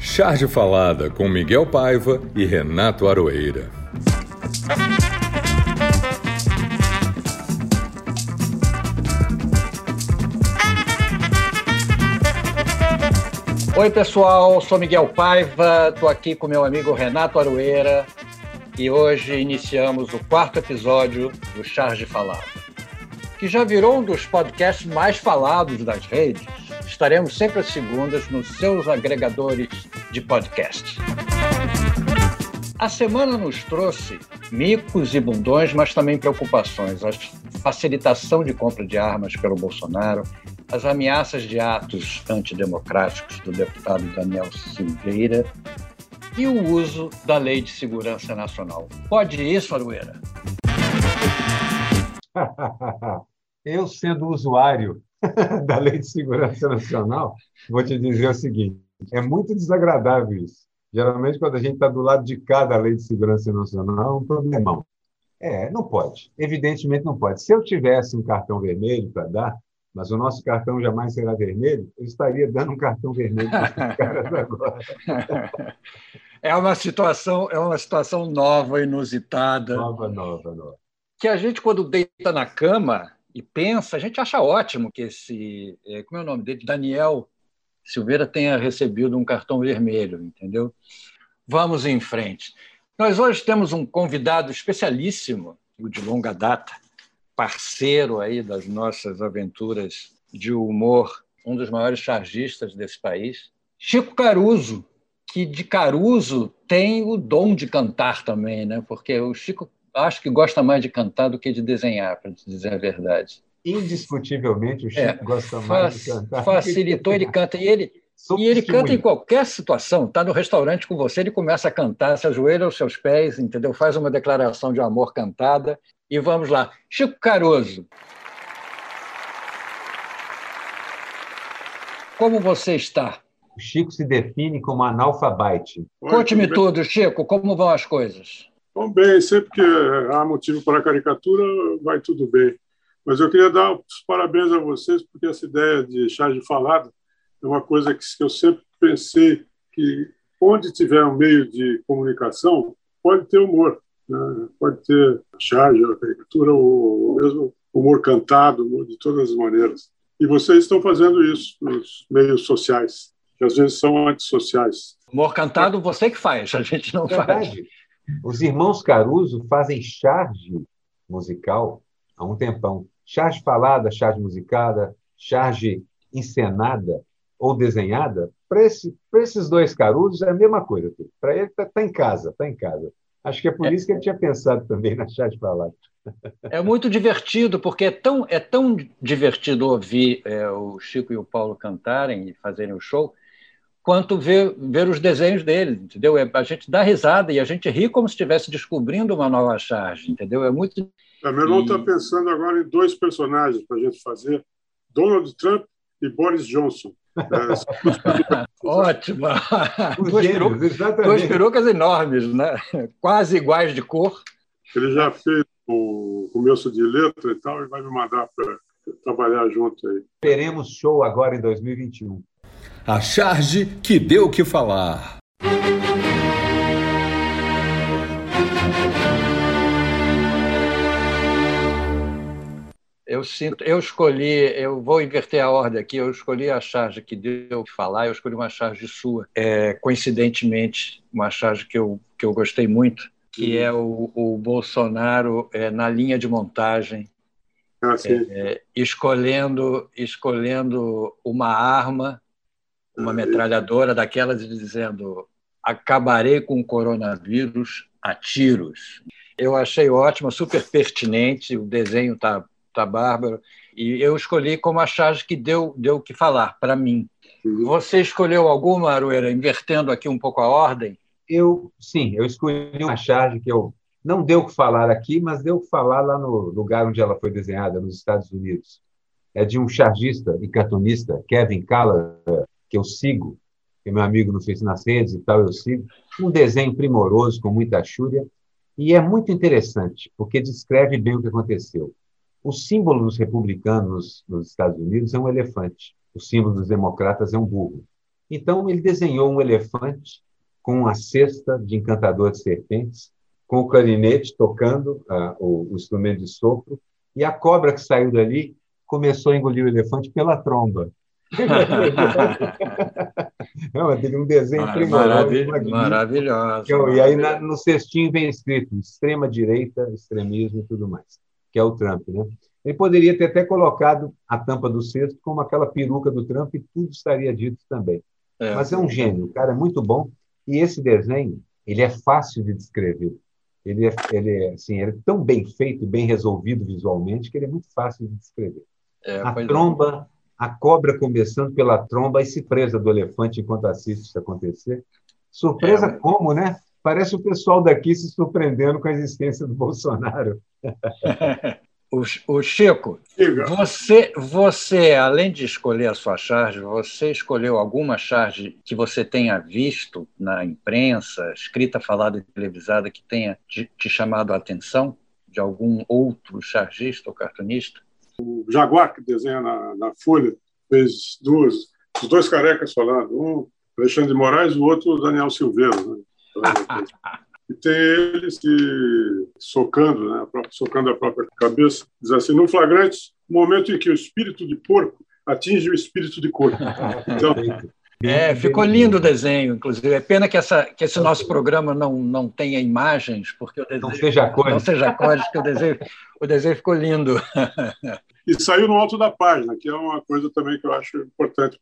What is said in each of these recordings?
Charge Falada com Miguel Paiva e Renato Aroeira. Oi, pessoal, sou Miguel Paiva, estou aqui com meu amigo Renato Aroeira e hoje iniciamos o quarto episódio do Charge Falada, que já virou um dos podcasts mais falados das redes Estaremos sempre às segundas nos seus agregadores de podcast. A semana nos trouxe micos e bundões, mas também preocupações. A facilitação de compra de armas pelo Bolsonaro, as ameaças de atos antidemocráticos do deputado Daniel Silveira e o uso da Lei de Segurança Nacional. Pode isso, Arueira? Eu, sendo usuário da Lei de Segurança Nacional, vou te dizer o seguinte: é muito desagradável isso. Geralmente, quando a gente está do lado de cá da Lei de Segurança Nacional, é um problemão. É, não pode. Evidentemente não pode. Se eu tivesse um cartão vermelho para dar, mas o nosso cartão jamais será vermelho, eu estaria dando um cartão vermelho para os caras agora. É uma situação, é uma situação nova, inusitada. Nova, nova, nova. Que a gente, quando deita na cama, e pensa, a gente acha ótimo que esse, é, como é o nome dele, Daniel Silveira tenha recebido um cartão vermelho, entendeu? Vamos em frente. Nós hoje temos um convidado especialíssimo, de longa data, parceiro aí das nossas aventuras de humor, um dos maiores chargistas desse país, Chico Caruso, que de Caruso tem o dom de cantar também, né? Porque o Chico acho que gosta mais de cantar do que de desenhar, para dizer a verdade. Indiscutivelmente, o Chico é, gosta mais de cantar. Facilitou, ele canta. E ele, e ele canta em qualquer situação. Está no restaurante com você, ele começa a cantar, se ajoelha aos seus pés, entendeu? Faz uma declaração de amor cantada. E vamos lá. Chico Caruso. Como você está? O Chico se define como analfabete. Conte-me tudo, Chico. Como vão as coisas? Bom, bem, sempre que há motivo para a caricatura, vai tudo bem. Mas eu queria dar os parabéns a vocês, porque essa ideia de charge falada é uma coisa que eu sempre pensei que onde tiver um meio de comunicação, pode ter humor. Né? Pode ter charge, caricatura, ou mesmo humor cantado, de todas as maneiras. E vocês estão fazendo isso nos meios sociais, que às vezes são antissociais. Humor cantado você que faz, a gente não Verdade. faz. Os irmãos Caruso fazem charge musical há um tempão. Charge falada, charge musicada, charge encenada ou desenhada. Para esse, esses dois Carusos é a mesma coisa. Para ele está tá em casa, está em casa. Acho que é por é. isso que ele tinha pensado também na charge falada. É muito divertido, porque é tão, é tão divertido ouvir é, o Chico e o Paulo cantarem e fazerem o show, quanto ver, ver os desenhos dele, entendeu? É, a gente dá risada e a gente ri como se estivesse descobrindo uma nova charge, entendeu? É muito. É, meu irmão está e... pensando agora em dois personagens para a gente fazer: Donald Trump e Boris Johnson. É, Ótimo! duas, perucas, duas perucas enormes, né? quase iguais de cor. Ele já fez o começo de letra e tal, e vai me mandar para trabalhar junto aí. Teremos show agora em 2021. A charge que deu o que falar. Eu sinto, eu escolhi, eu vou inverter a ordem aqui, eu escolhi a charge que deu o que falar, eu escolhi uma charge sua. É, coincidentemente, uma charge que eu, que eu gostei muito, que é o, o Bolsonaro é, na linha de montagem, ah, é, escolhendo, escolhendo uma arma uma metralhadora daquelas dizendo acabarei com o coronavírus a tiros. Eu achei ótimo, super pertinente, o desenho tá, tá bárbaro, e eu escolhi como a charge que deu o que falar para mim. Você escolheu alguma, Arueira, invertendo aqui um pouco a ordem? Eu, sim, eu escolhi uma charge que eu não deu o que falar aqui, mas deu o que falar lá no lugar onde ela foi desenhada, nos Estados Unidos. É de um chargista e cartunista, Kevin Callagher, que eu sigo, que meu amigo no Facebook nas redes e tal, eu sigo, um desenho primoroso, com muita chúria, e é muito interessante, porque descreve bem o que aconteceu. O símbolo dos republicanos nos Estados Unidos é um elefante, o símbolo dos democratas é um burro. Então, ele desenhou um elefante com uma cesta de encantador de serpentes, com o clarinete tocando uh, o, o instrumento de sopro, e a cobra que saiu dali começou a engolir o elefante pela tromba. Não, teve um desenho Maravilhoso. Maravilhoso. E aí na, no cestinho vem escrito extrema direita, extremismo e tudo mais, que é o Trump, né? Ele poderia ter até colocado a tampa do cesto como aquela peruca do Trump e tudo estaria dito também. É. Mas é um gênio, o cara é muito bom. E esse desenho, ele é fácil de descrever. Ele é, ele é, assim, ele é tão bem feito, bem resolvido visualmente, que ele é muito fácil de descrever. É, a tromba, a cobra começando pela tromba e se presa do elefante enquanto assiste isso acontecer. Surpresa é, como, né? Parece o pessoal daqui se surpreendendo com a existência do Bolsonaro. O, o Chico, você, você, além de escolher a sua charge, você escolheu alguma charge que você tenha visto na imprensa, escrita, falada e televisada, que tenha te, te chamado a atenção de algum outro chargista ou cartunista? O Jaguar, que desenha na, na Folha, fez duas, os dois carecas falando, um Alexandre de Moraes, o outro Daniel Silveira. Né? e tem ele se socando, né, socando a própria cabeça, diz assim, no flagrante, momento em que o espírito de porco atinge o espírito de corpo. Então, é, ficou lindo o desenho, inclusive. É pena que, essa, que esse nosso programa não, não tenha imagens, porque o desenho. Não seja cores. Não seja cores, porque o desenho, o desenho ficou lindo. E saiu no alto da página, que é uma coisa também que eu acho importante.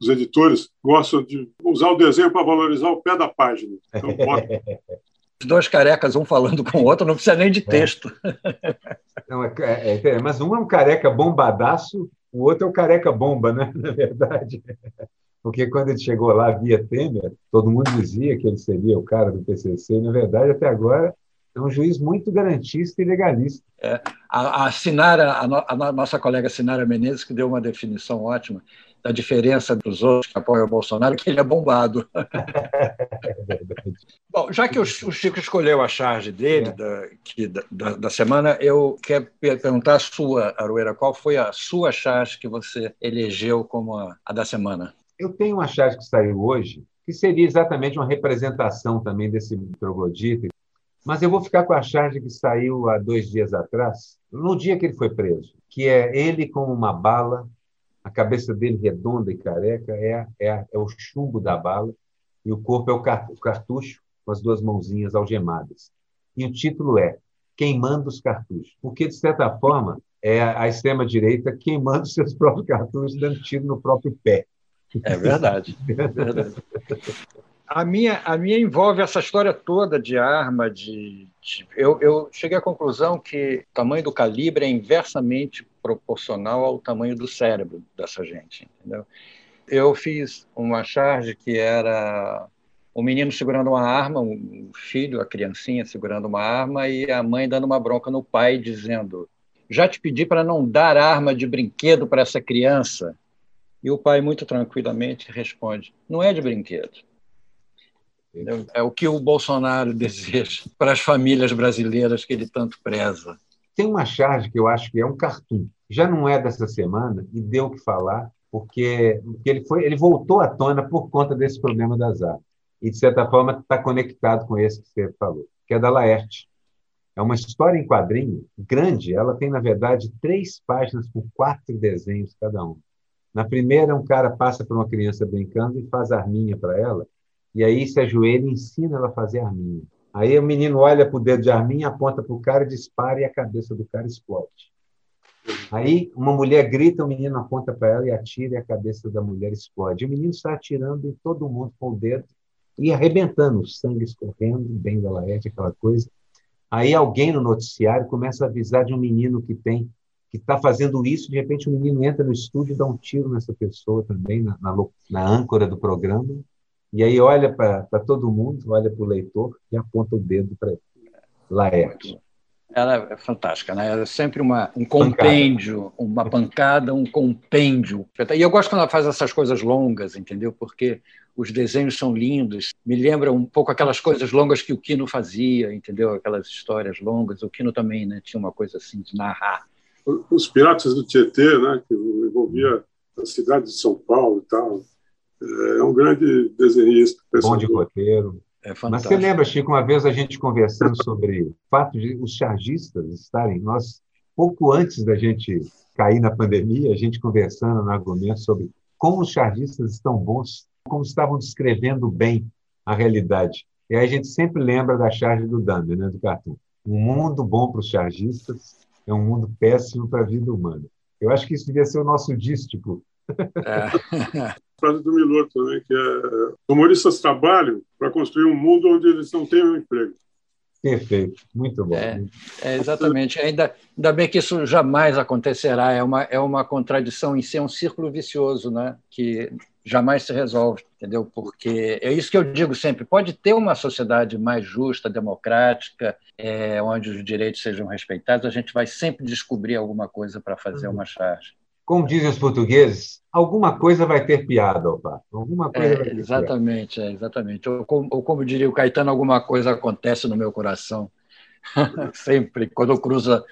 Os editores gostam de usar o desenho para valorizar o pé da página. Então, bota os dois carecas, um falando com o outro, não precisa nem de é. texto. É. Não, é, é, é, mas um é um careca bombadaço, o outro é o careca bomba, né? na verdade. Porque quando ele chegou lá via Temer, todo mundo dizia que ele seria o cara do PCC, e, na verdade, até agora, é um juiz muito garantista e legalista. É, a, a, Sinara, a, a, nossa colega Sinara Menezes, que deu uma definição ótima, da diferença dos outros que apoiam o Bolsonaro, que ele é bombado. Bom, já que o, Chico escolheu a charge dele é. da, que, da, da, semana, eu quero perguntar a sua, Arueira, qual foi a sua charge que você elegeu como a, a da semana? Eu tenho uma charge que saiu hoje, que seria exatamente uma representação também desse troglodita, mas eu vou ficar com a charge que saiu há dois dias atrás, no dia que ele foi preso, que é ele com uma bala a cabeça dele redonda e careca é, é, é o chumbo da bala e o corpo é o cartucho com as duas mãozinhas algemadas. E o título é Queimando os Cartuchos, porque, de certa forma, é a extrema-direita queimando seus próprios cartuchos, dando tiro no próprio pé. É verdade. É verdade. A minha, a minha envolve essa história toda de arma, de, de eu, eu cheguei à conclusão que o tamanho do calibre é inversamente proporcional ao tamanho do cérebro dessa gente, entendeu? Eu fiz uma charge que era um menino segurando uma arma, um filho, a criancinha segurando uma arma e a mãe dando uma bronca no pai dizendo: "Já te pedi para não dar arma de brinquedo para essa criança". E o pai muito tranquilamente responde: "Não é de brinquedo. É o que o Bolsonaro deseja para as famílias brasileiras que ele tanto preza. Tem uma charge que eu acho que é um cartoon já não é dessa semana e deu o que falar, porque, porque ele, foi, ele voltou à tona por conta desse problema das armas. E, de certa forma, está conectado com esse que você falou, que é da Laerte. É uma história em quadrinho grande, ela tem, na verdade, três páginas com quatro desenhos cada um. Na primeira, um cara passa por uma criança brincando e faz arminha para ela, e aí se ajoelha e ensina ela a fazer arminha. Aí o menino olha para o dedo de arminha, aponta para o cara, dispara e a cabeça do cara explode. Aí uma mulher grita, o menino aponta para ela e atira e a cabeça da mulher explode. O menino está atirando em todo mundo com o dedo e arrebentando, o sangue escorrendo, bem da laete, aquela coisa. Aí alguém no noticiário começa a avisar de um menino que tem que está fazendo isso, de repente o menino entra no estúdio e dá um tiro nessa pessoa também, na, na, na âncora do programa, e aí olha para todo mundo, olha para o leitor e aponta o dedo para Laerte ela é fantástica, né? Ela é sempre uma, um compêndio, pancada. uma pancada, um compêndio. E eu gosto quando ela faz essas coisas longas, entendeu? Porque os desenhos são lindos, me lembra um pouco aquelas coisas longas que o Kino fazia, entendeu? Aquelas histórias longas. O Kino também né, tinha uma coisa assim de narrar. Os Piratas do Tietê, né? Que envolvia a cidade de São Paulo e tal. É um grande desenhista. Bom de roteiro. É Mas você lembra, Chico, uma vez a gente conversando sobre o fato de os chargistas estarem, nós, pouco antes da gente cair na pandemia, a gente conversando no argumento sobre como os chargistas estão bons, como estavam descrevendo bem a realidade. E aí a gente sempre lembra da charge do Dahmer, né, do cartoon. Um mundo bom para os chargistas é um mundo péssimo para a vida humana. Eu acho que isso devia ser o nosso dístico. É. frase do Milor também, que é humoristas trabalham para construir um mundo onde eles não tenham emprego. Perfeito, muito bom. É, é, exatamente. Ainda, ainda bem que isso jamais acontecerá. É uma, é uma contradição em si, é um círculo vicioso, né? que jamais se resolve, entendeu? Porque é isso que eu digo sempre: pode ter uma sociedade mais justa, democrática, é, onde os direitos sejam respeitados, a gente vai sempre descobrir alguma coisa para fazer uhum. uma charge como dizem os portugueses, alguma coisa vai ter piada, opa. Alguma coisa é, vai ter exatamente, piada. É, exatamente. Ou como, ou como diria o Caetano, alguma coisa acontece no meu coração. Sempre, quando eu cruzo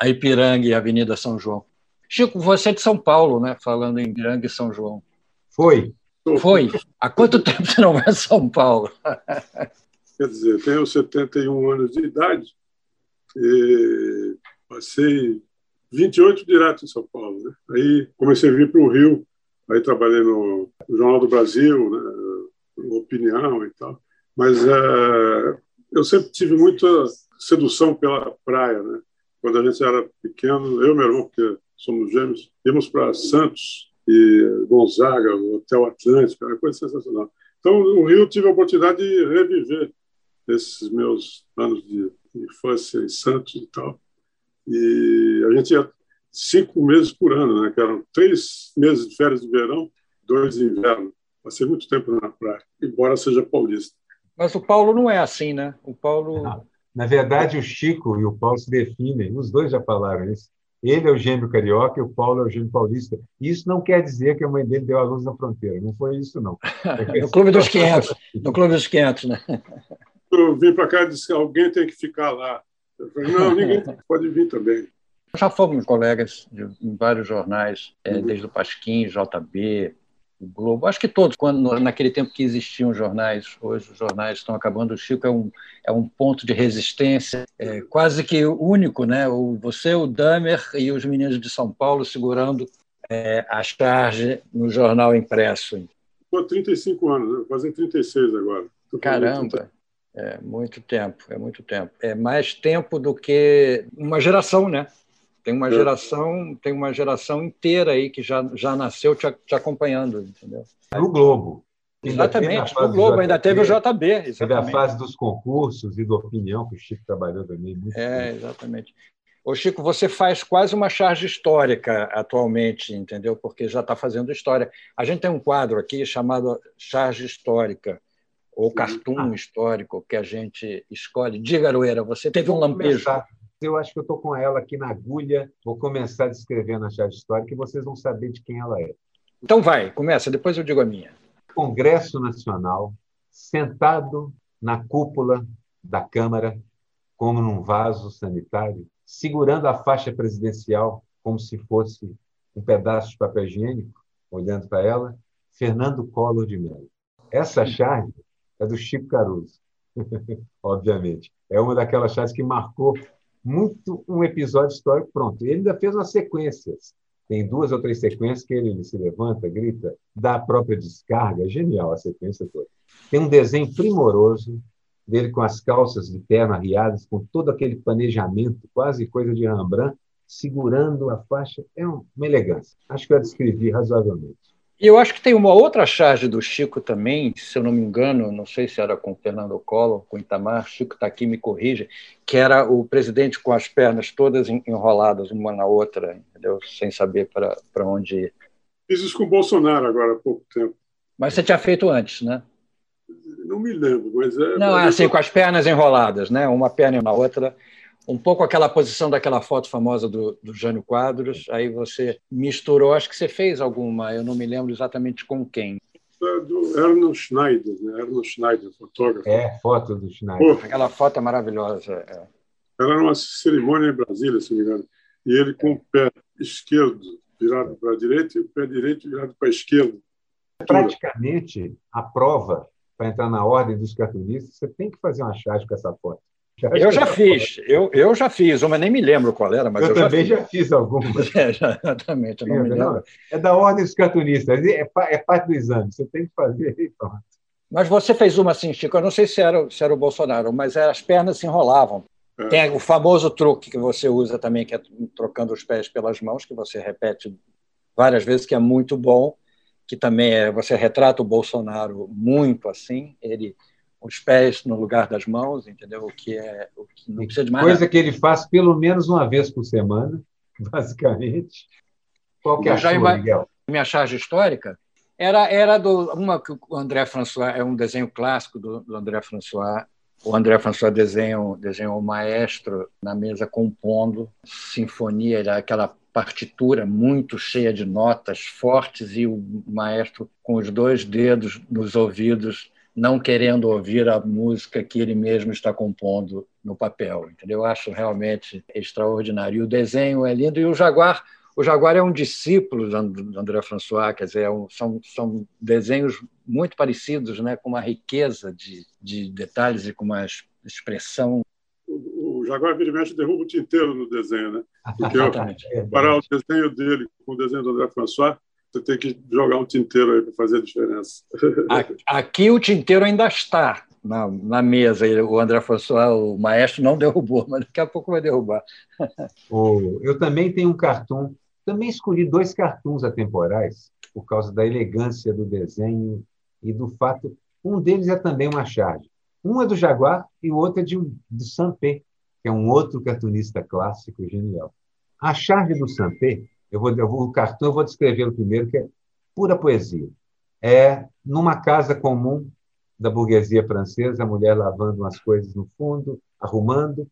a Ipiranga e a Avenida São João. Chico, você é de São Paulo, né? Falando em Ipiranga e São João. Foi. Foi. Há quanto tempo você não vai a São Paulo? Quer dizer, tenho 71 anos de idade e passei 28 direto em São Paulo. Né? Aí comecei a vir para o Rio, aí trabalhei no, Jornal do Brasil, né? Opinião e tal. Mas é, eu sempre tive muita sedução pela praia. Né? Quando a gente era pequeno, eu e meu irmão, porque somos gêmeos, íamos para Santos e Gonzaga, o Hotel Atlântico, era coisa sensacional. Então, no Rio, tive a oportunidade de reviver esses meus anos de infância em Santos e tal. E a gente ia cinco meses por ano, né? que eram três meses de férias de verão, dois de inverno. Passei muito tempo na praia, embora seja paulista. Mas o Paulo não é assim, né? O Paulo. Não. Na verdade, o Chico e o Paulo se definem, os dois já falaram isso. Ele é o gêmeo carioca e o Paulo é o gêmeo paulista. Isso não quer dizer que a mãe dele deu a luz na fronteira. Não foi isso, não. É no Clube dos 500. No Clube dos 500, né? Eu vim para cá e disse que alguém tem que ficar lá. Eu falei, não, ninguém pode vir também. Já fomos colegas de, em vários jornais, é, desde o Pasquim, JB, o Globo, acho que todos, quando naquele tempo que existiam jornais, hoje os jornais estão acabando, o Chico é um, é um ponto de resistência é, quase que único, né? O, você, o Damer e os meninos de São Paulo segurando é, a charge no jornal impresso. Estou 35 anos, vou fazer 36 agora. Caramba! É muito tempo, é muito tempo. É mais tempo do que uma geração, né? Tem uma é. geração, tem uma geração inteira aí que já, já nasceu te, te acompanhando, entendeu? No Globo. Exatamente, no Globo, ainda teve o JB. Exatamente. Teve a fase dos concursos e da opinião, que o Chico trabalhou também muito. É, tempo. exatamente. Ô, Chico, você faz quase uma charge histórica atualmente, entendeu? Porque já está fazendo história. A gente tem um quadro aqui chamado Charge Histórica, ou cartoon ah. histórico que a gente escolhe. Diga, Aroeira, você teve um lampejo. Eu acho que eu estou com ela aqui na agulha. Vou começar a descrever na charge histórica e vocês vão saber de quem ela é. Então vai, começa, depois eu digo a minha. Congresso Nacional, sentado na cúpula da Câmara, como num vaso sanitário, segurando a faixa presidencial como se fosse um pedaço de papel higiênico, olhando para ela, Fernando Collor de Mello. Essa charge é do Chico Caruso, obviamente. É uma daquelas chaves que marcou muito um episódio histórico. Pronto, ele ainda fez umas sequências. Tem duas ou três sequências que ele se levanta, grita, dá a própria descarga. Genial a sequência toda. Tem um desenho primoroso dele com as calças de perna arriadas, com todo aquele planejamento, quase coisa de Rembrandt, segurando a faixa. É uma elegância. Acho que eu descrevi razoavelmente. E eu acho que tem uma outra charge do Chico também, se eu não me engano, não sei se era com o Fernando Collor, com o Itamar, Chico está aqui, me corrija, que era o presidente com as pernas todas enroladas uma na outra, entendeu? sem saber para onde ir. Fiz isso com o Bolsonaro agora há pouco tempo. Mas você tinha feito antes, né? Não me lembro, mas é. Não, é assim, com as pernas enroladas, né? Uma perna na outra um pouco aquela posição daquela foto famosa do, do Jânio Quadros, aí você misturou, acho que você fez alguma, eu não me lembro exatamente com quem. É do Erno Schneider, né? Erno Schneider, fotógrafo. É, foto do Schneider. Pô, aquela foto é maravilhosa. É. Era numa cerimônia em Brasília, se não me engano. E ele com o pé esquerdo virado para a direita e o pé direito virado para a esquerda. Praticamente, a prova para entrar na ordem dos cartunistas, você tem que fazer uma charge com essa foto. Eu já fiz, eu, eu já fiz, uma nem me lembro qual era, mas eu, eu também já fiz, já fiz algumas. É, exatamente, não me lembro. É da ordem dos cartunistas, é, é parte do exame, você tem que fazer e pronto. Mas você fez uma assim, Chico, eu não sei se era, se era o Bolsonaro, mas as pernas se enrolavam. É. Tem o famoso truque que você usa também, que é trocando os pés pelas mãos, que você repete várias vezes, que é muito bom, que também é, você retrata o Bolsonaro muito assim, ele os pés no lugar das mãos, entendeu? O que é o que não precisa de mais coisa nada. que ele faz pelo menos uma vez por semana, basicamente. Qual que é a sua, Miguel? Minha charge histórica era era do uma que o André François é um desenho clássico do, do André François. O André François desenha, desenha o maestro na mesa compondo sinfonia, era aquela partitura muito cheia de notas fortes e o maestro com os dois dedos nos ouvidos não querendo ouvir a música que ele mesmo está compondo no papel, entendeu? Eu acho realmente extraordinário. E o desenho é lindo e o Jaguar, o Jaguar é um discípulo do André François, quer dizer, é um, são, são desenhos muito parecidos, né, com uma riqueza de, de detalhes e com uma expressão o Jaguar vira mexe derruba o tinteiro no desenho, né? Porque eu, para o desenho dele com o desenho do André François, você tem que jogar um tinteiro aí para fazer a diferença. Aqui o tinteiro ainda está na, na mesa. O André François, o maestro, não derrubou, mas daqui a pouco vai derrubar. Eu também tenho um cartoon. Também escolhi dois cartoons atemporais por causa da elegância do desenho e do fato. Um deles é também uma charge. Um é do Jaguar e o outro é de, do Sampé, que é um outro cartunista clássico genial. A charge do Sampé eu vou, eu vou, o cartão eu vou descrever o primeiro, que é pura poesia. É numa casa comum da burguesia francesa, a mulher lavando umas coisas no fundo, arrumando,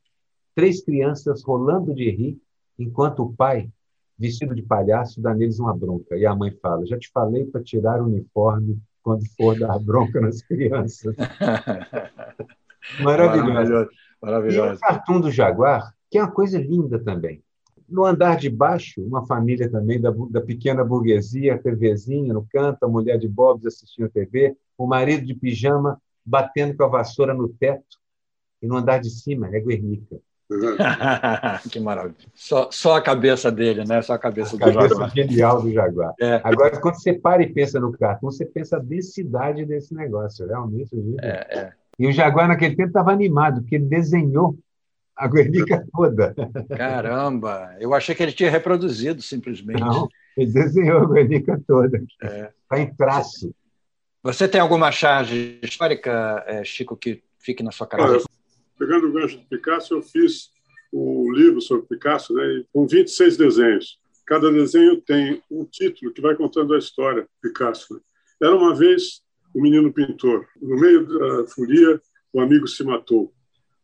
três crianças rolando de rir, enquanto o pai, vestido de palhaço, dá neles uma bronca. E a mãe fala: Já te falei para tirar o uniforme quando for dar bronca nas crianças. Maravilhoso. Maravilhoso. Maravilhoso. E o cartoon do Jaguar, que é uma coisa linda também. No andar de baixo, uma família também da, da pequena burguesia, TVzinha no canto, a mulher de bobs assistindo TV, o marido de pijama batendo com a vassoura no teto, e no andar de cima é Guernica. que maravilha. Só, só a cabeça dele, né? Só a cabeça a do cabeça Jaguar. genial do Jaguar. É. Agora, quando você para e pensa no cartão, você pensa a densidade desse negócio, realmente. É, é. E o Jaguar, naquele tempo, estava animado, porque ele desenhou a Guernica toda. Caramba! Eu achei que ele tinha reproduzido simplesmente. Não, ele desenhou a Guernica toda. Está é. Tá em traço. Você tem alguma charge histórica, é, Chico, que fique na sua cabeça? pegando o gancho de Picasso, eu fiz um livro sobre Picasso né, com 26 desenhos. Cada desenho tem um título que vai contando a história Picasso. Né. Era uma vez o um menino pintor. No meio da folia, o amigo se matou.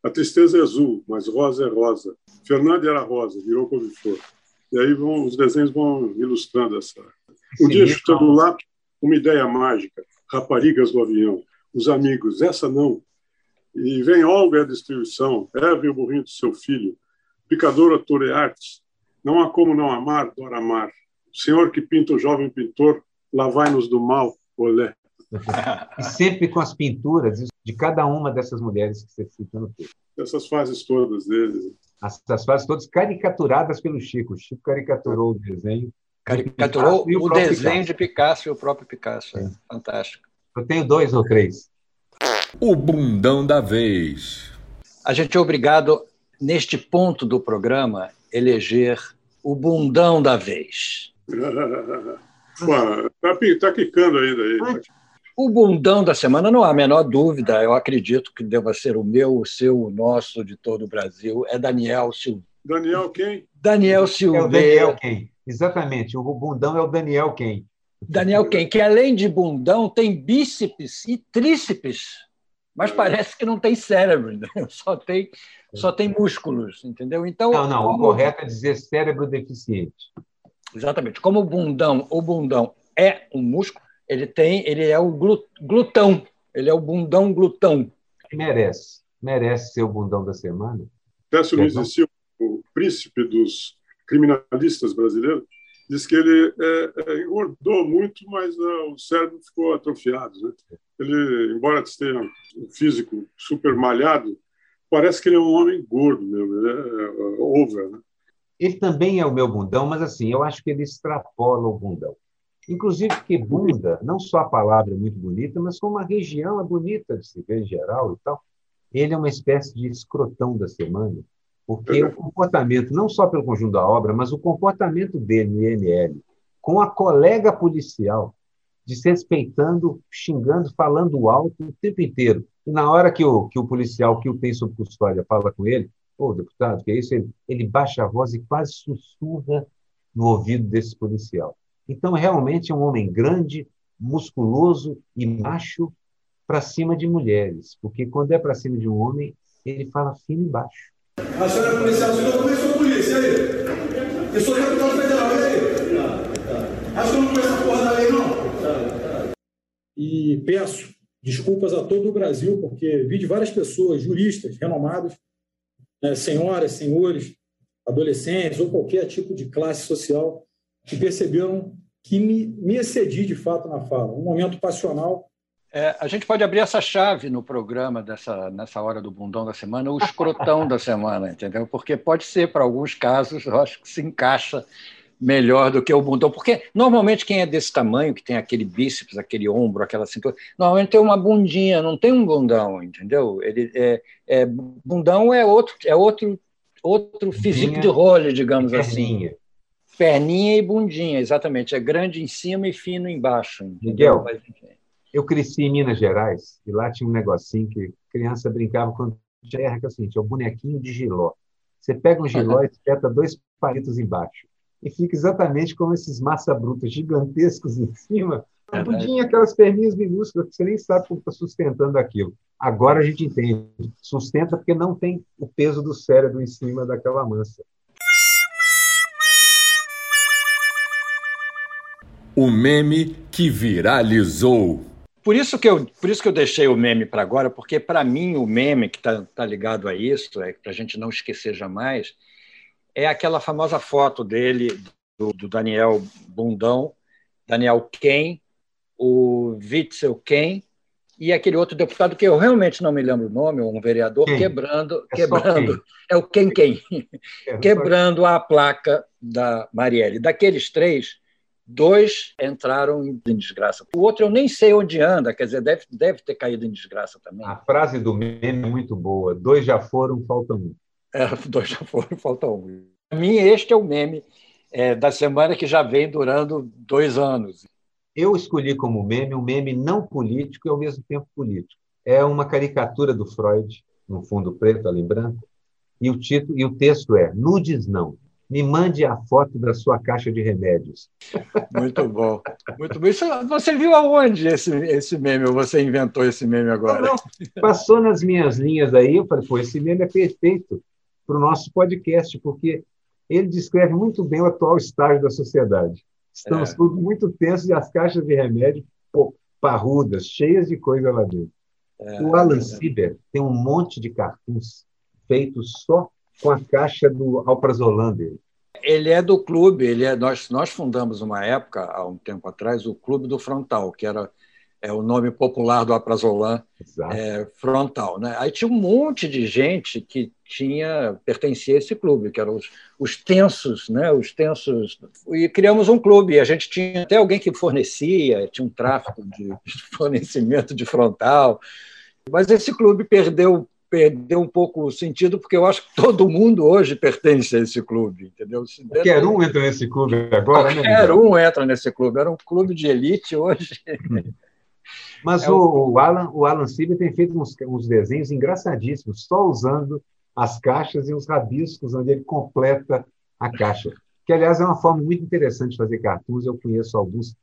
A tristeza é azul, mas rosa é rosa. Fernando era rosa, virou couve-flor. E aí vão, os desenhos vão ilustrando essa. Um Sim, dia, chutando o lápis, uma ideia mágica. Raparigas do avião. Os amigos, essa não. E vem Olga a destruição, Eva e o burrinho do seu filho. Picadora Toreartes. Não há como não amar, Dora amar. O senhor que pinta o jovem pintor, lá vai-nos do mal, olé. E sempre com as pinturas de cada uma dessas mulheres que você cita no texto. Essas fases todas deles. Essas fases todas caricaturadas pelo Chico. O Chico caricaturou o desenho. Caricaturou o, o desenho Picasso. de Picasso e o próprio Picasso. É. Fantástico. Eu tenho dois ou três. O bundão da vez. A gente é obrigado, neste ponto do programa, eleger o bundão da vez. Está tá quicando ainda aí. O bundão da semana, não há a menor dúvida, eu acredito que deva ser o meu, o seu, o nosso, de todo o Brasil, é Daniel Silveira. Daniel quem? Daniel Silveira. É o Daniel quem? Exatamente, o bundão é o Daniel quem? Daniel quem? Que além de bundão tem bíceps e tríceps, mas parece que não tem cérebro, né? só tem só tem músculos, entendeu? Então não, não, como... o correto é dizer cérebro deficiente. Exatamente. Como o bundão, o bundão é um músculo, ele tem, ele é o glutão, ele é o bundão glutão. Merece, merece ser o bundão da semana. Peço não existia o príncipe dos criminalistas brasileiros? diz que ele é, é, engordou muito, mas uh, o cérebro ficou atrofiado. Né? Ele, embora tenha um físico super malhado, parece que ele é um homem gordo mesmo, ele é uh, over. Né? Ele também é o meu bundão, mas assim, eu acho que ele extrapola o bundão. Inclusive porque bunda, não só a palavra é muito bonita, mas como a região é bonita de se ver em geral e tal. Ele é uma espécie de escrotão da semana, porque o comportamento, não só pelo conjunto da obra, mas o comportamento dele no IML, com a colega policial, desrespeitando, xingando, falando alto o tempo inteiro. E na hora que o, que o policial que o tem sob custódia fala com ele, ô, oh, deputado, que é isso? Ele, ele baixa a voz e quase sussurra no ouvido desse policial. Então, realmente é um homem grande, musculoso e macho para cima de mulheres, porque quando é para cima de um homem, ele fala fino e baixo. A senhora é policial, senhor, eu também sou polícia, aí? Eu sou deputado federal, e aí? Acho que eu não conheço a porra da lei, não? E peço desculpas a todo o Brasil, porque vi de várias pessoas, juristas renomados, né, senhoras, senhores, adolescentes ou qualquer tipo de classe social, que perceberam que me, me excedi de fato na fala. Um momento passional é, a gente pode abrir essa chave no programa dessa nessa hora do bundão da semana, o escrotão da semana, entendeu? Porque pode ser para alguns casos, eu acho que se encaixa melhor do que o bundão, porque normalmente quem é desse tamanho, que tem aquele bíceps, aquele ombro, aquela cintura, normalmente tem uma bundinha, não tem um bundão, entendeu? Ele é, é bundão é outro é outro outro físico de role, digamos assim. Perninha e bundinha, exatamente. É grande em cima e fino embaixo. Entendeu? Miguel, Mas, eu cresci em Minas Gerais e lá tinha um negocinho que criança brincava quando terra, que é o seguinte, é o bonequinho de giló. Você pega um giló e espeta dois palitos embaixo. E fica exatamente como esses massa brutas gigantescos em cima. É Tudinho aquelas perninhas minúsculas que você nem sabe como está sustentando aquilo. Agora a gente entende. Sustenta porque não tem o peso do cérebro em cima daquela massa. O meme que viralizou. Por isso que eu, por isso que eu deixei o meme para agora, porque para mim o meme que está tá ligado a isso, é para a gente não esquecer jamais, é aquela famosa foto dele, do, do Daniel Bundão, Daniel Ken, o Witzel Ken e aquele outro deputado que eu realmente não me lembro o nome, um vereador, quem? quebrando, é quebrando, é o Ken Ken, é, quebrando a placa da Marielle. Daqueles três, Dois entraram em desgraça. O outro eu nem sei onde anda, quer dizer, deve, deve ter caído em desgraça também. A frase do meme é muito boa. Dois já foram, falta um. É, dois já foram, falta um. Para mim, este é o meme é, da semana que já vem durando dois anos. Eu escolhi como meme um meme não político e ao mesmo tempo político. É uma caricatura do Freud, no fundo preto, ali em branco, e o título e o texto é Nudes não me mande a foto da sua caixa de remédios. Muito bom. Muito bom. Isso, você viu aonde esse, esse meme? Ou você inventou esse meme agora? Não, não. Passou nas minhas linhas aí, eu falei, pô, esse meme é perfeito para o nosso podcast, porque ele descreve muito bem o atual estágio da sociedade. Estamos é. todos muito tensos e as caixas de remédio pô, parrudas, cheias de coisa lá dentro. É, o Alan é. Sieber tem um monte de cartuns feitos só com a caixa do Alprazolam dele. Ele é do clube, ele é, nós, nós fundamos uma época, há um tempo atrás, o Clube do Frontal, que era é o nome popular do Aprazolam é, frontal. Né? Aí tinha um monte de gente que tinha pertencia a esse clube, que eram os, os tensos, né? os tensos. E criamos um clube, a gente tinha até alguém que fornecia, tinha um tráfico de fornecimento de frontal. Mas esse clube perdeu perdeu um pouco o sentido, porque eu acho que todo mundo hoje pertence a esse clube, entendeu? Qualquer um entra nesse clube agora, né, Qualquer né? um entra nesse clube. Era um clube de elite hoje. Mas é o, o, Alan, o Alan Silva tem feito uns, uns desenhos engraçadíssimos, só usando as caixas e os rabiscos, onde ele completa a caixa. Que, aliás, é uma forma muito interessante de fazer cartoons, eu conheço alguns.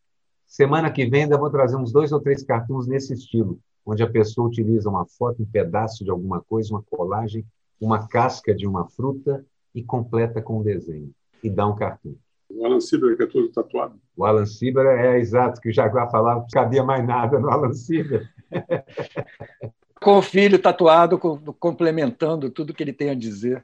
Semana que vem ainda vou trazer uns dois ou três cartoons nesse estilo onde a pessoa utiliza uma foto, um pedaço de alguma coisa, uma colagem, uma casca de uma fruta e completa com um desenho e dá um cartão. O Alan Sieber, que é todo tatuado. O Alan Sieber é, exato, que o Jaguar falava, não cabia mais nada no Alan Sieber. com o filho tatuado, complementando tudo que ele tem a dizer.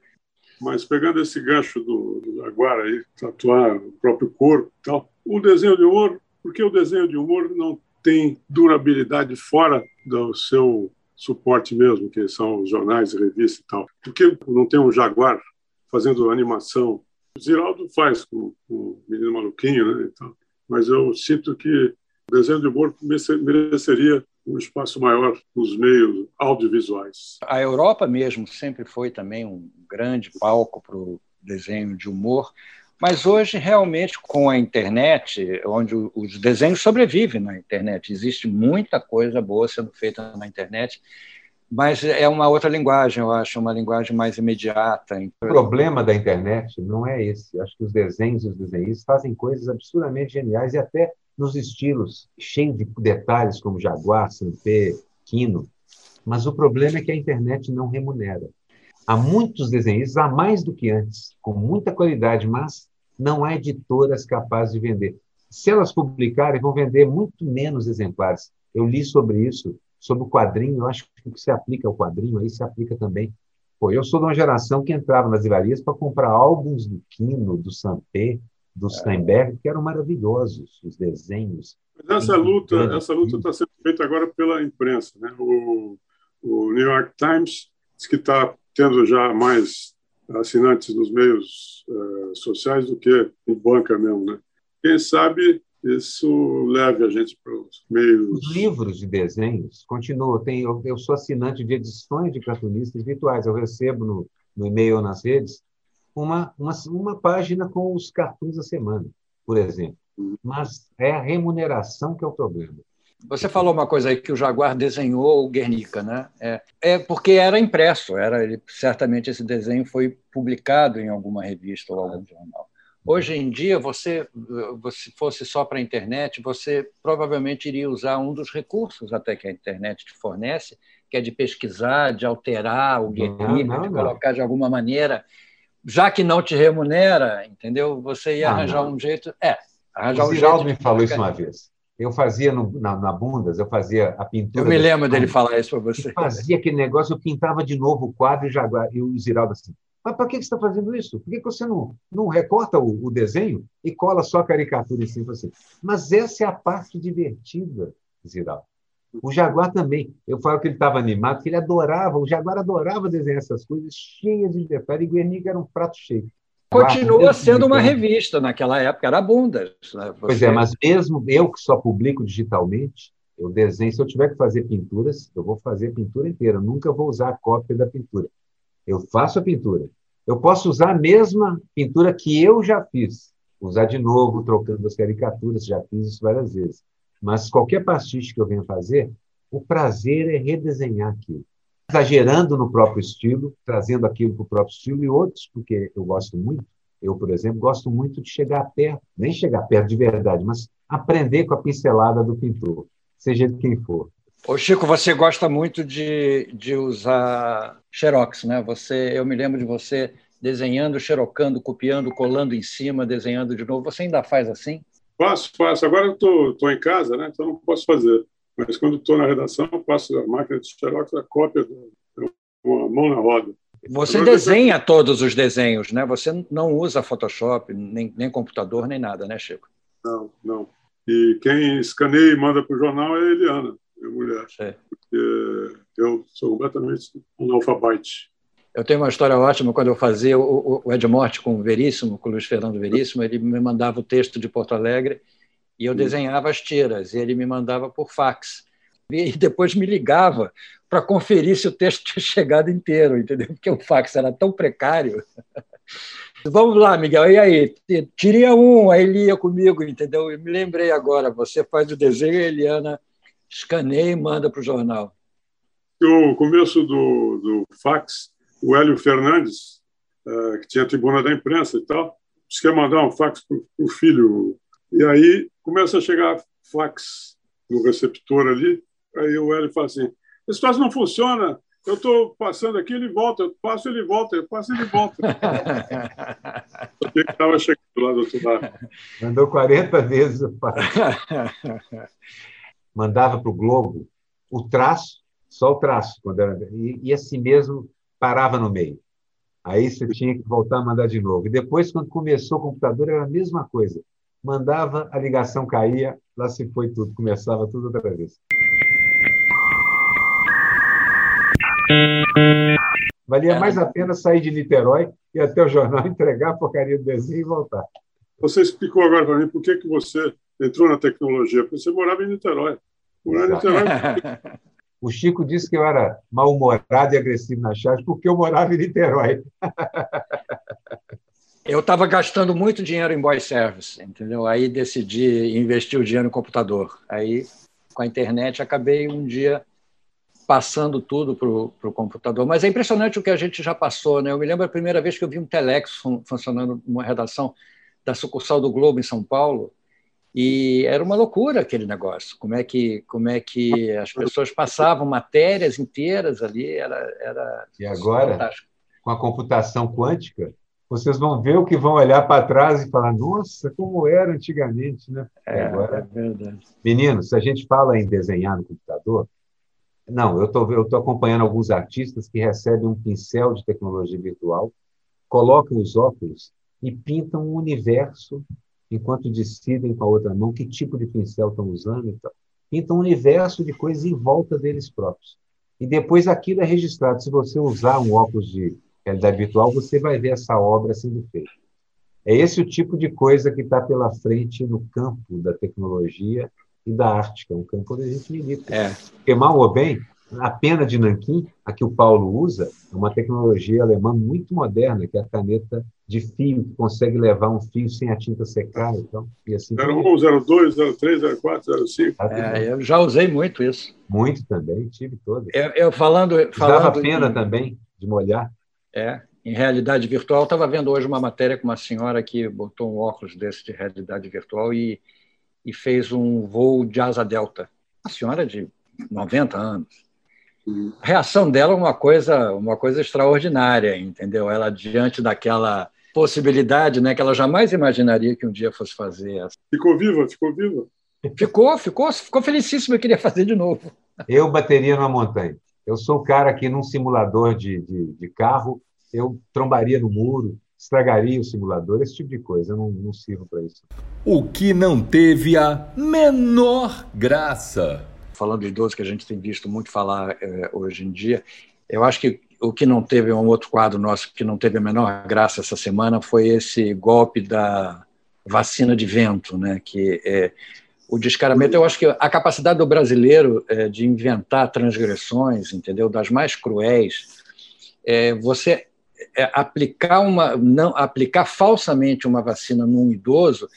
Mas pegando esse gancho do, do Jaguar aí, tatuar o próprio corpo e tal, o desenho de humor, porque o desenho de humor não tem durabilidade fora do seu suporte mesmo, que são jornais, revistas e tal. Por que não tem um Jaguar fazendo animação? O Ziraldo faz com, com o Menino Maluquinho, né? Então, mas eu sinto que o desenho de humor mereceria um espaço maior nos meios audiovisuais. A Europa mesmo sempre foi também um grande palco para o desenho de humor, mas hoje, realmente, com a internet, onde os desenhos sobrevivem na internet, existe muita coisa boa sendo feita na internet, mas é uma outra linguagem, eu acho, uma linguagem mais imediata. O problema da internet não é esse. Acho que os desenhos e os desenhistas fazem coisas absurdamente geniais e até nos estilos cheios de detalhes, como Jaguar, Sampé, Quino. Mas o problema é que a internet não remunera. Há muitos desenhistas, há mais do que antes, com muita qualidade, mas não há editoras capazes de vender. Se elas publicarem, vão vender muito menos exemplares. Eu li sobre isso, sobre o quadrinho, eu acho que o que se aplica ao quadrinho aí se aplica também. Pô, eu sou de uma geração que entrava nas livrarias para comprar álbuns do Quino, do Sampé, do Steinberg, que eram maravilhosos, os desenhos. Mas essa luta essa luta está sendo feita agora pela imprensa. Né? O, o New York Times diz que está tendo já mais assinantes nos meios uh, sociais do que em banca mesmo. Né? Quem sabe isso leve a gente para os meios. Os livros de desenhos continuam. Tem, eu, eu sou assinante de edições de cartunistas virtuais. Eu recebo no, no e-mail ou nas redes uma, uma, uma página com os cartuns da semana, por exemplo. Mas é a remuneração que é o problema. Você falou uma coisa aí que o Jaguar desenhou o Guernica, né? É, é porque era impresso, era ele, certamente esse desenho foi publicado em alguma revista ou algum jornal. Hoje em dia, você, se fosse só para a internet, você provavelmente iria usar um dos recursos até que a internet te fornece, que é de pesquisar, de alterar o Guernica, de colocar de alguma maneira já que não te remunera, entendeu? Você ia ah, arranjar não. um jeito. É, arranjar o um Ziraldo me falou isso uma vez. Eu fazia no, na, na, Bundas, eu fazia a pintura. Eu me lembro dele falar isso para você. Fazia aquele negócio, eu pintava de novo o quadro e, já, e o Ziraldo assim. Mas para que você está fazendo isso? Por que você não, não recorta o, o, desenho e cola só a caricatura em cima assim? Mas essa é a parte divertida, Ziraldo. O Jaguar também. Eu falo que ele estava animado, que ele adorava, o Jaguar adorava desenhar essas coisas cheias de detalhes. E Guernica era um prato cheio. Continua sendo uma revista naquela época, era Bundas. Né? Você... Pois é, mas mesmo eu que só publico digitalmente, eu desenho. Se eu tiver que fazer pinturas, eu vou fazer a pintura inteira. Eu nunca vou usar a cópia da pintura. Eu faço a pintura. Eu posso usar a mesma pintura que eu já fiz, usar de novo, trocando as caricaturas, já fiz isso várias vezes. Mas qualquer pastiche que eu venha fazer, o prazer é redesenhar aquilo. Exagerando no próprio estilo, trazendo aquilo para o próprio estilo e outros, porque eu gosto muito. Eu, por exemplo, gosto muito de chegar perto, nem chegar perto de verdade, mas aprender com a pincelada do pintor, seja de quem for. Ô Chico, você gosta muito de, de usar xerox, né? Você, eu me lembro de você desenhando, xerocando, copiando, colando em cima, desenhando de novo. Você ainda faz assim? Faço, faço. Agora eu estou em casa, né? então não posso fazer. Mas quando estou na redação, eu passo a máquina de xerox, a cópia, uma mão na roda. Você Agora, desenha depois... todos os desenhos, né? Você não usa Photoshop, nem, nem computador, nem nada, né, Chico? Não, não. E quem escaneia e manda para o jornal é a Eliana, minha mulher. Porque eu sou completamente analfabete. Eu tenho uma história ótima quando eu fazia o, o Ed Morte com o Veríssimo, com o Luiz Fernando Veríssimo, ele me mandava o texto de Porto Alegre e eu desenhava as tiras, e ele me mandava por fax. E depois me ligava para conferir se o texto tinha chegado inteiro, entendeu? Porque o fax era tão precário. Vamos lá, Miguel, e aí? Tiria um, aí lia comigo, entendeu? Eu me lembrei agora, você faz o desenho, a Eliana escaneia e manda para o jornal. O começo do, do fax o Hélio Fernandes, uh, que tinha a tribuna da imprensa e tal, disse que ia mandar um fax para o filho. E aí começa a chegar fax no receptor ali, aí o Hélio fala assim, esse troço não funciona, eu estou passando aqui, ele volta, eu passo, ele volta, eu passo, ele volta. Porque estava chegando lá do outro lado. Mandou 40 vezes o fax. Mandava para o Globo o traço, só o traço, quando era, e, e assim mesmo parava no meio. Aí você tinha que voltar a mandar de novo. E depois, quando começou o computador, era a mesma coisa. Mandava, a ligação caía, lá se foi tudo, começava tudo outra vez. Valia mais a pena sair de Niterói e até o jornal entregar a porcaria do desenho e voltar. Você explicou agora para mim por que, que você entrou na tecnologia, porque você morava em Niterói. Morar em Niterói. O Chico disse que eu era mal-humorado e agressivo na charge porque eu morava em Niterói. Eu estava gastando muito dinheiro em boy service, entendeu? Aí decidi investir o dinheiro no computador. Aí, com a internet, acabei um dia passando tudo para o computador. Mas é impressionante o que a gente já passou. Né? Eu me lembro a primeira vez que eu vi um telex fun funcionando numa redação da sucursal do Globo em São Paulo, e era uma loucura aquele negócio. Como é que, como é que as pessoas passavam matérias inteiras ali, era, era E agora, fantástico. com a computação quântica, vocês vão ver o que vão olhar para trás e falar: nossa, como era antigamente, né? É, agora, é verdade. Meninos, se a gente fala em desenhar no computador, não, eu tô, estou acompanhando alguns artistas que recebem um pincel de tecnologia virtual, colocam os óculos e pintam um universo enquanto decidem com a outra mão que tipo de pincel estão usando e tal. Pintam um universo de coisas em volta deles próprios. E depois aquilo é registrado. Se você usar um óculos de realidade virtual, você vai ver essa obra sendo feita. É esse o tipo de coisa que está pela frente no campo da tecnologia e da arte, que é um campo onde a gente milita. É. Porque, mal ou bem, a pena de nanquim, a que o Paulo usa, é uma tecnologia alemã muito moderna, que é a caneta de fio, que consegue levar um fio sem a tinta secar. Então, e assim 01, 02, 03, 04, 05. É, eu já usei muito isso. Muito também, tive todas. Eu, eu falando, falando. Dava pena em, também de molhar. É, em realidade virtual. Estava vendo hoje uma matéria com uma senhora que botou um óculos desse de realidade virtual e, e fez um voo de asa delta. Uma senhora de 90 anos a reação dela é uma coisa, uma coisa extraordinária, entendeu? Ela diante daquela possibilidade, né, que ela jamais imaginaria que um dia fosse fazer. Ficou viva, ficou viva. Ficou, ficou, ficou felicíssima, queria fazer de novo. Eu bateria numa montanha. Eu sou o cara que num simulador de, de, de carro eu trombaria no muro, estragaria o simulador, esse tipo de coisa. Eu não, não sirvo para isso. O que não teve a menor graça falando de idoso que a gente tem visto muito falar é, hoje em dia, eu acho que o que não teve um outro quadro nosso que não teve a menor graça essa semana foi esse golpe da vacina de vento, né? Que é, o descaramento. Eu acho que a capacidade do brasileiro é, de inventar transgressões, entendeu, das mais cruéis, é, você é, aplicar uma não aplicar falsamente uma vacina num idoso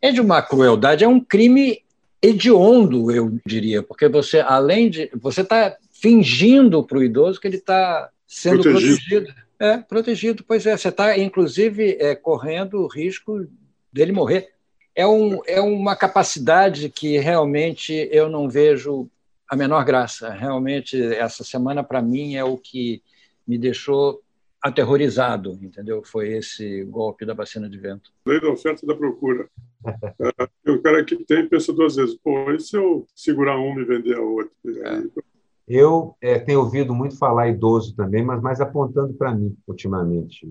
é de uma crueldade, é um crime hediondo, eu diria, porque você, além de. Você está fingindo para o idoso que ele está sendo protegido. protegido. É, protegido, pois é. Você está, inclusive, é, correndo o risco dele morrer. É, um, é uma capacidade que realmente eu não vejo a menor graça. Realmente, essa semana, para mim, é o que me deixou aterrorizado, entendeu? Foi esse golpe da vacina de vento. Lei da oferta e da procura. É, o cara que tem pensa duas vezes, pô, e se eu segurar uma e vender a outra? É. Eu é, tenho ouvido muito falar idoso também, mas mais apontando para mim ultimamente.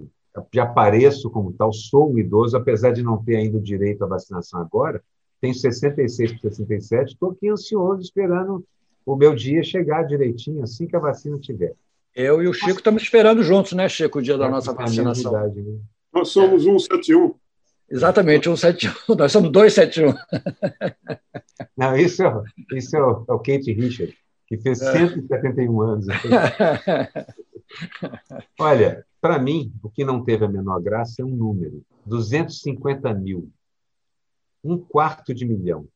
Já apareço como tal, sou um idoso, apesar de não ter ainda o direito à vacinação agora, tenho 66 para 67, estou aqui ansioso esperando o meu dia chegar direitinho, assim que a vacina tiver. Eu e o Chico estamos esperando juntos, né, Chico, o dia da é, nossa vacinação. Idade, né? Nós somos 171. Exatamente, 171. Nós somos 271. Não, isso, isso é o, é o Kate Richard, que fez é. 171 anos. Olha, para mim, o que não teve a menor graça é um número: 250 mil. Um quarto de milhão.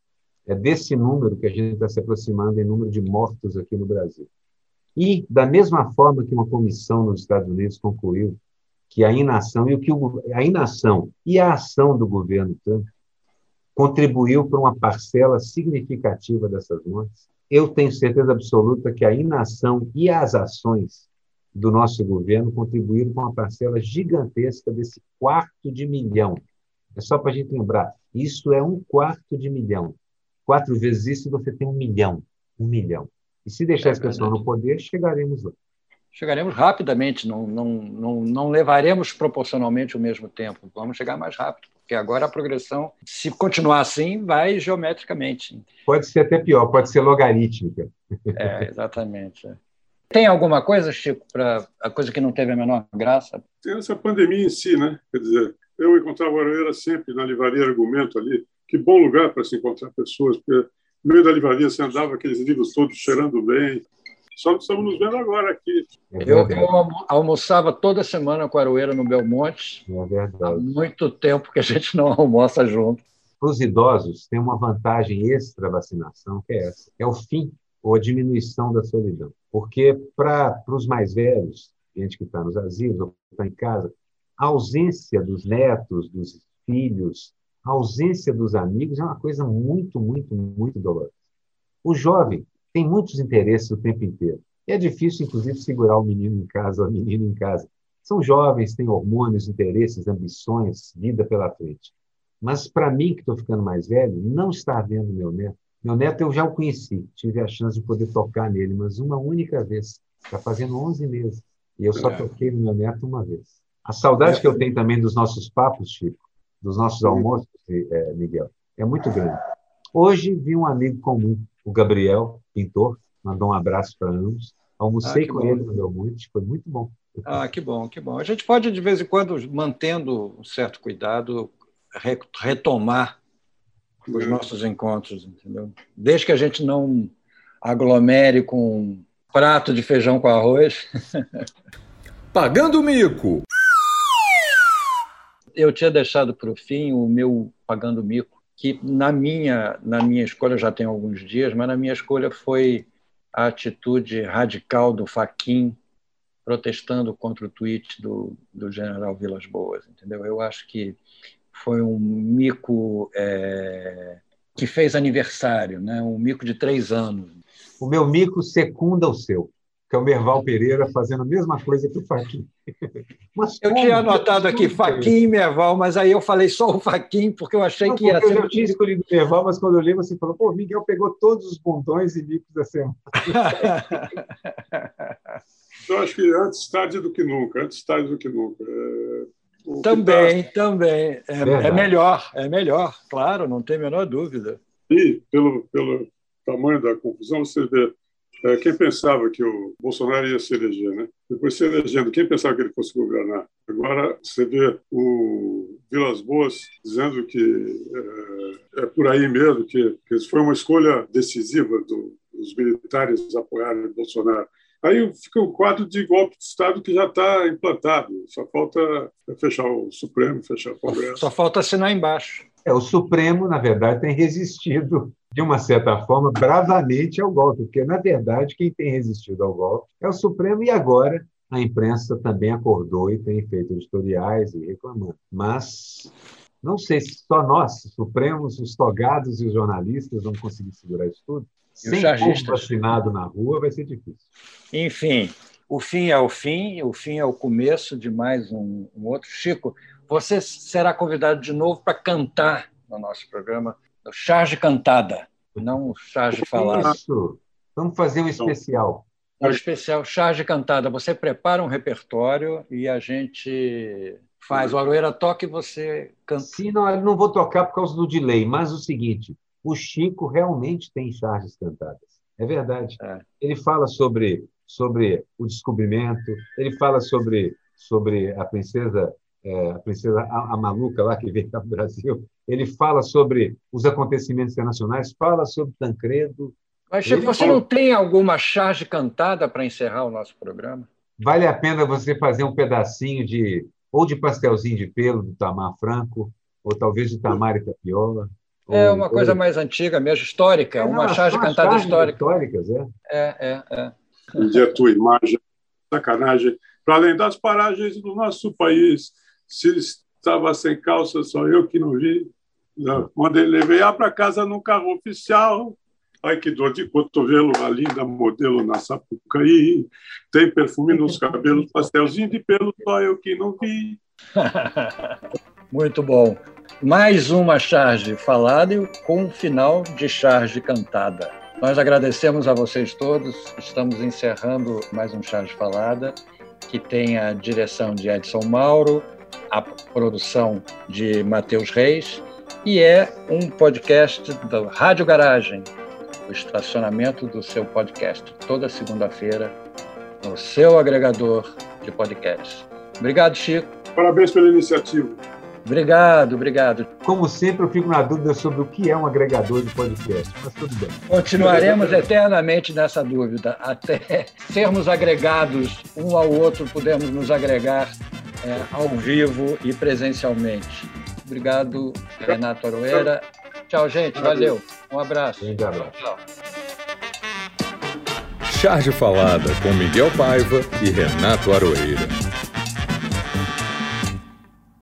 É desse número que a gente está se aproximando em número de mortos aqui no Brasil. E, da mesma forma que uma comissão nos Estados Unidos concluiu que a inação e o que o, a inação e a ação do governo Trump contribuiu para uma parcela significativa dessas mortes, eu tenho certeza absoluta que a inação e as ações do nosso governo contribuíram com uma parcela gigantesca desse quarto de milhão. É só para a gente lembrar, isso é um quarto de milhão. Quatro vezes isso você tem um milhão. Um milhão. E se deixar é essa pessoa no poder, chegaremos lá. chegaremos rapidamente, não, não, não, não levaremos proporcionalmente o mesmo tempo, vamos chegar mais rápido, porque agora a progressão, se continuar assim, vai geometricamente. Pode ser até pior, pode ser logarítmica. É, exatamente. Tem alguma coisa, Chico, para a coisa que não teve a menor graça? Tem essa pandemia em si, né? Quer dizer, eu encontrava o Aroeira sempre na livraria Argumento ali. Que bom lugar para se encontrar pessoas, porque no meio da livraria você andava aqueles livros todos cheirando bem, só estamos nos vendo agora aqui. É eu, eu, almoçava toda semana com a Aroeira no Belmonte. É verdade. Há muito tempo que a gente não almoça junto. Para os idosos, tem uma vantagem extra vacinação, que é essa: é o fim ou a diminuição da solidão. Porque para os mais velhos, gente que está nos asilos ou está em casa, a ausência dos netos, dos filhos, a ausência dos amigos é uma coisa muito, muito, muito dolorosa. O jovem tem muitos interesses o tempo inteiro. É difícil, inclusive, segurar o menino em casa a menina em casa. São jovens, têm hormônios, interesses, ambições, vida pela frente. Mas para mim, que estou ficando mais velho, não estar vendo meu neto. Meu neto eu já o conheci, tive a chance de poder tocar nele, mas uma única vez. Está fazendo 11 meses. E eu só é. toquei no meu neto uma vez. A saudade que eu tenho também dos nossos papos, Chico, dos nossos almoços, é, Miguel, é muito grande. Hoje vi um amigo comum, o Gabriel, pintor, mandou um abraço para ambos. Almocei ah, com bom. ele no meu monte, foi muito bom. Ah, que bom, que bom. A gente pode, de vez em quando, mantendo um certo cuidado, retomar os nossos encontros, entendeu? Desde que a gente não aglomere com um prato de feijão com arroz. Pagando mico! Eu tinha deixado para o fim o meu Pagando Mico, que na minha, na minha escolha já tem alguns dias, mas na minha escolha foi a atitude radical do Faquin protestando contra o tweet do, do general Vilas Boas, entendeu? Eu acho que foi um mico é, que fez aniversário, né? um mico de três anos. O meu mico secunda o seu que é o Merval Pereira fazendo a mesma coisa que o Faquin. eu tinha anotado aqui Faquin e Merval, mas aí eu falei só o Faquin, porque eu achei Não, que ia ser. Eu já tinha escolhido o Merval, mas quando eu li, você falou: pô, Miguel pegou todos os bundões e bicos da semana. eu acho que antes tarde do que nunca, antes tarde do que nunca. É... Também, tá... também. É, é, melhor, é melhor, claro, não tem a menor dúvida. E, pelo, pelo tamanho da confusão, você vê é, quem pensava que o Bolsonaro ia se eleger, né? Depois se elegendo, quem pensava que ele fosse governar? Agora você vê o Vilas Boas dizendo que é, é por aí mesmo, que, que foi uma escolha decisiva do, dos militares apoiarem Bolsonaro. Aí fica um quadro de golpe de Estado que já está implantado. Só falta fechar o Supremo, fechar o Congresso. Só falta assinar embaixo. É, o Supremo, na verdade, tem resistido de uma certa forma, bravamente ao golpe, porque, na verdade, quem tem resistido ao golpe é o Supremo e agora a imprensa também acordou e tem feito editoriais e reclamando. Mas não sei se só nós, Supremos, os togados e os jornalistas, vamos conseguir segurar isso tudo. Sem povo vacinado na rua vai ser difícil. Enfim, o fim é o fim, o fim é o começo de mais um, um outro. Chico, você será convidado de novo para cantar no nosso programa o charge cantada, não o charge falado. Isso. Vamos fazer um especial. Um especial charge cantada. Você prepara um repertório e a gente faz. O Aroeira toca e você canta. Sim, não, eu não vou tocar por causa do delay, mas o seguinte: o Chico realmente tem charges cantadas. É verdade. É. Ele fala sobre, sobre o descobrimento, ele fala sobre, sobre a princesa é, a princesa a, a, maluca lá que veio para o Brasil, ele fala sobre os acontecimentos internacionais, fala sobre Tancredo. Mas, Chico, você fala... não tem alguma charge cantada para encerrar o nosso programa? Vale a pena você fazer um pedacinho de ou de pastelzinho de pelo do Tamar Franco, ou talvez de Tamar e Tapiola. É uma coisa ou... mais antiga mesmo, histórica, é, uma charge cantada histórica. históricas, é. É, é, é. Um dia a tua imagem, sacanagem, para além das paragens do nosso país, se ele estava sem calça, só eu que não vi. Quando ele levei para casa num carro oficial. Ai, que dor de cotovelo, a linda modelo na Sapucaí. Tem perfume nos cabelos, pastelzinho de pelo, só eu que não vi. Muito bom. Mais uma charge falada com um final de charge cantada. Nós agradecemos a vocês todos. Estamos encerrando mais um Charge Falada, que tem a direção de Edson Mauro, a produção de Matheus Reis, e é um podcast da Rádio Garagem, o estacionamento do seu podcast, toda segunda-feira, no seu agregador de podcast. Obrigado, Chico. Parabéns pela iniciativa. Obrigado, obrigado. Como sempre, eu fico na dúvida sobre o que é um agregador de podcast, mas tudo bem. Continuaremos eternamente nessa dúvida, até sermos agregados um ao outro, podemos nos agregar é, ao vivo e presencialmente. Obrigado, Renato Aroeira. Tchau, gente. Valeu. Um abraço. Grande abraço. Tchau. Charge Falada com Miguel Paiva e Renato Aroeira.